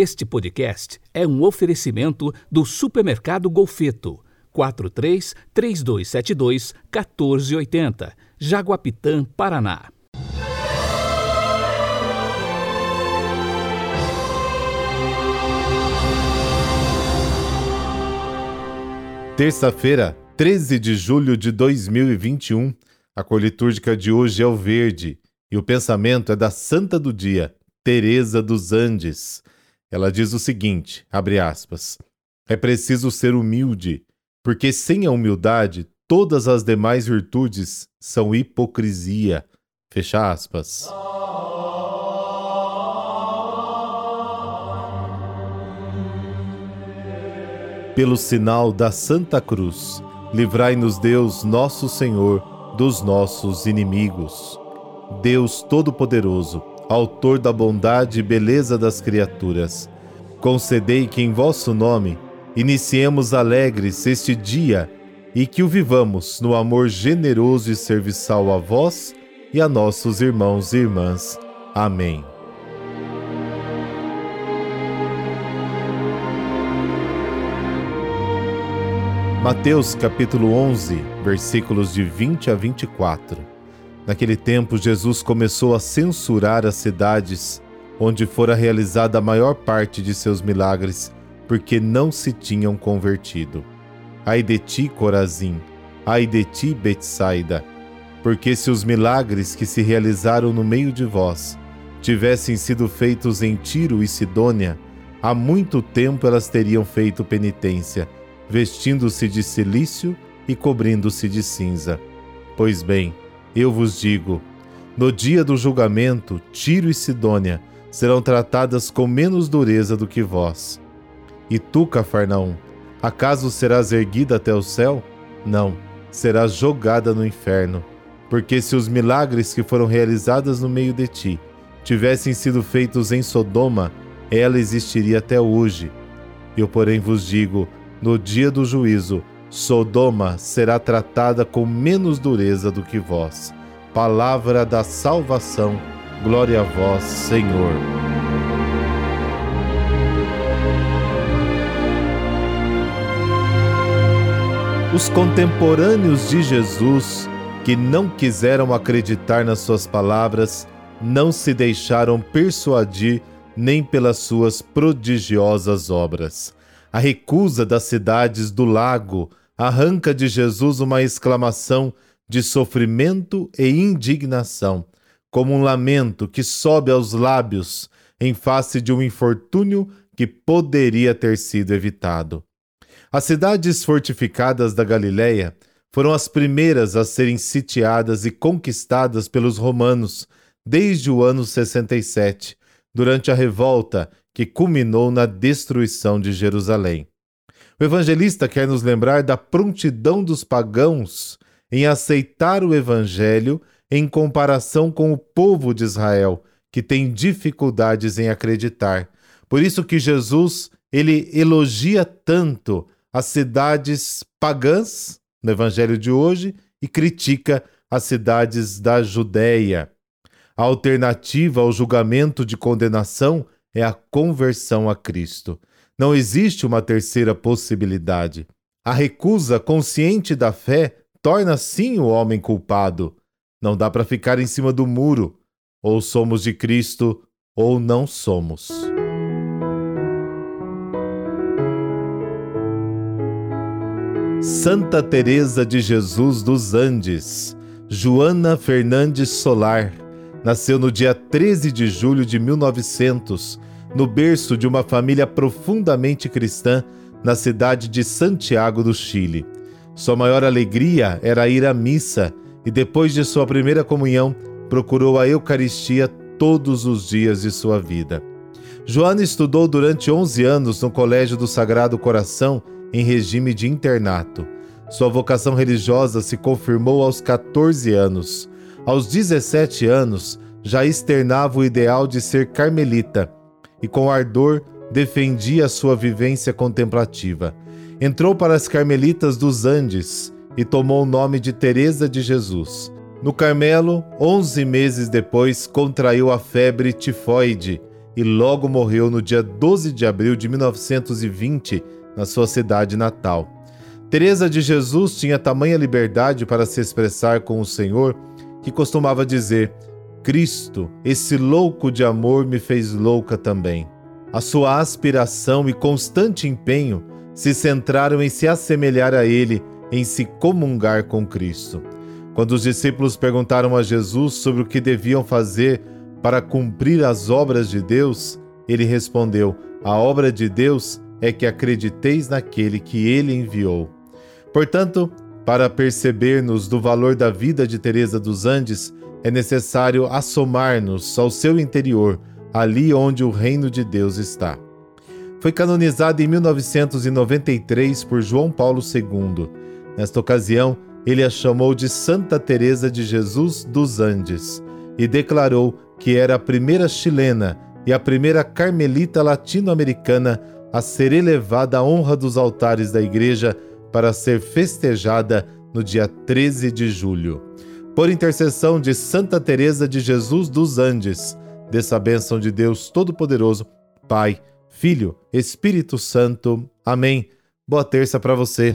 Este podcast é um oferecimento do Supermercado Golfeto. 43 3272 1480, Jaguapitã, Paraná. Terça-feira, 13 de julho de 2021. A cor litúrgica de hoje é o verde e o pensamento é da santa do dia, Teresa dos Andes. Ela diz o seguinte, abre aspas: É preciso ser humilde, porque sem a humildade todas as demais virtudes são hipocrisia. Fecha aspas. Pelo sinal da Santa Cruz, livrai-nos Deus, nosso Senhor, dos nossos inimigos. Deus Todo-Poderoso, Autor da bondade e beleza das criaturas, concedei que em vosso nome iniciemos alegres este dia e que o vivamos no amor generoso e serviçal a vós e a nossos irmãos e irmãs. Amém. Mateus capítulo 11, versículos de 20 a 24. Naquele tempo, Jesus começou a censurar as cidades onde fora realizada a maior parte de seus milagres, porque não se tinham convertido. Ai de ti, Corazim! Ai de ti, Betsaida! Porque se os milagres que se realizaram no meio de vós tivessem sido feitos em Tiro e Sidônia, há muito tempo elas teriam feito penitência, vestindo-se de silício e cobrindo-se de cinza. Pois bem, eu vos digo: no dia do julgamento, Tiro e Sidônia serão tratadas com menos dureza do que vós. E tu, Cafarnaum, acaso serás erguida até o céu? Não, serás jogada no inferno. Porque se os milagres que foram realizados no meio de ti tivessem sido feitos em Sodoma, ela existiria até hoje. Eu, porém, vos digo: no dia do juízo, Sodoma será tratada com menos dureza do que vós. Palavra da salvação, glória a vós, Senhor. Os contemporâneos de Jesus, que não quiseram acreditar nas suas palavras, não se deixaram persuadir nem pelas suas prodigiosas obras. A recusa das cidades do lago arranca de Jesus uma exclamação de sofrimento e indignação, como um lamento que sobe aos lábios em face de um infortúnio que poderia ter sido evitado. As cidades fortificadas da Galiléia foram as primeiras a serem sitiadas e conquistadas pelos romanos desde o ano 67, durante a revolta que culminou na destruição de Jerusalém. O evangelista quer nos lembrar da prontidão dos pagãos em aceitar o evangelho em comparação com o povo de Israel, que tem dificuldades em acreditar. Por isso que Jesus, ele elogia tanto as cidades pagãs no evangelho de hoje e critica as cidades da Judéia. A alternativa ao julgamento de condenação é a conversão a Cristo. Não existe uma terceira possibilidade. A recusa consciente da fé torna sim o homem culpado. Não dá para ficar em cima do muro. Ou somos de Cristo ou não somos. Santa Teresa de Jesus dos Andes, Joana Fernandes Solar, nasceu no dia 13 de julho de 1900 no berço de uma família profundamente cristã na cidade de Santiago do Chile. Sua maior alegria era ir à missa e, depois de sua primeira comunhão, procurou a Eucaristia todos os dias de sua vida. Joana estudou durante 11 anos no Colégio do Sagrado Coração em regime de internato. Sua vocação religiosa se confirmou aos 14 anos. Aos 17 anos, já externava o ideal de ser carmelita e com ardor defendia sua vivência contemplativa. Entrou para as Carmelitas dos Andes e tomou o nome de Teresa de Jesus. No Carmelo, onze meses depois, contraiu a febre tifoide e logo morreu no dia 12 de abril de 1920 na sua cidade natal. Teresa de Jesus tinha tamanha liberdade para se expressar com o Senhor que costumava dizer: Cristo, esse louco de amor me fez louca também. A sua aspiração e constante empenho se centraram em se assemelhar a ele, em se comungar com Cristo. Quando os discípulos perguntaram a Jesus sobre o que deviam fazer para cumprir as obras de Deus, ele respondeu: A obra de Deus é que acrediteis naquele que ele enviou. Portanto, para percebermos do valor da vida de Teresa dos Andes, é necessário assomar-nos ao seu interior, ali onde o reino de Deus está. Foi canonizada em 1993 por João Paulo II. Nesta ocasião, ele a chamou de Santa Teresa de Jesus dos Andes e declarou que era a primeira chilena e a primeira carmelita latino-americana a ser elevada à honra dos altares da igreja para ser festejada no dia 13 de julho. Por intercessão de Santa Teresa de Jesus dos Andes, dessa bênção de Deus Todo-Poderoso, Pai, Filho, Espírito Santo. Amém. Boa terça para você.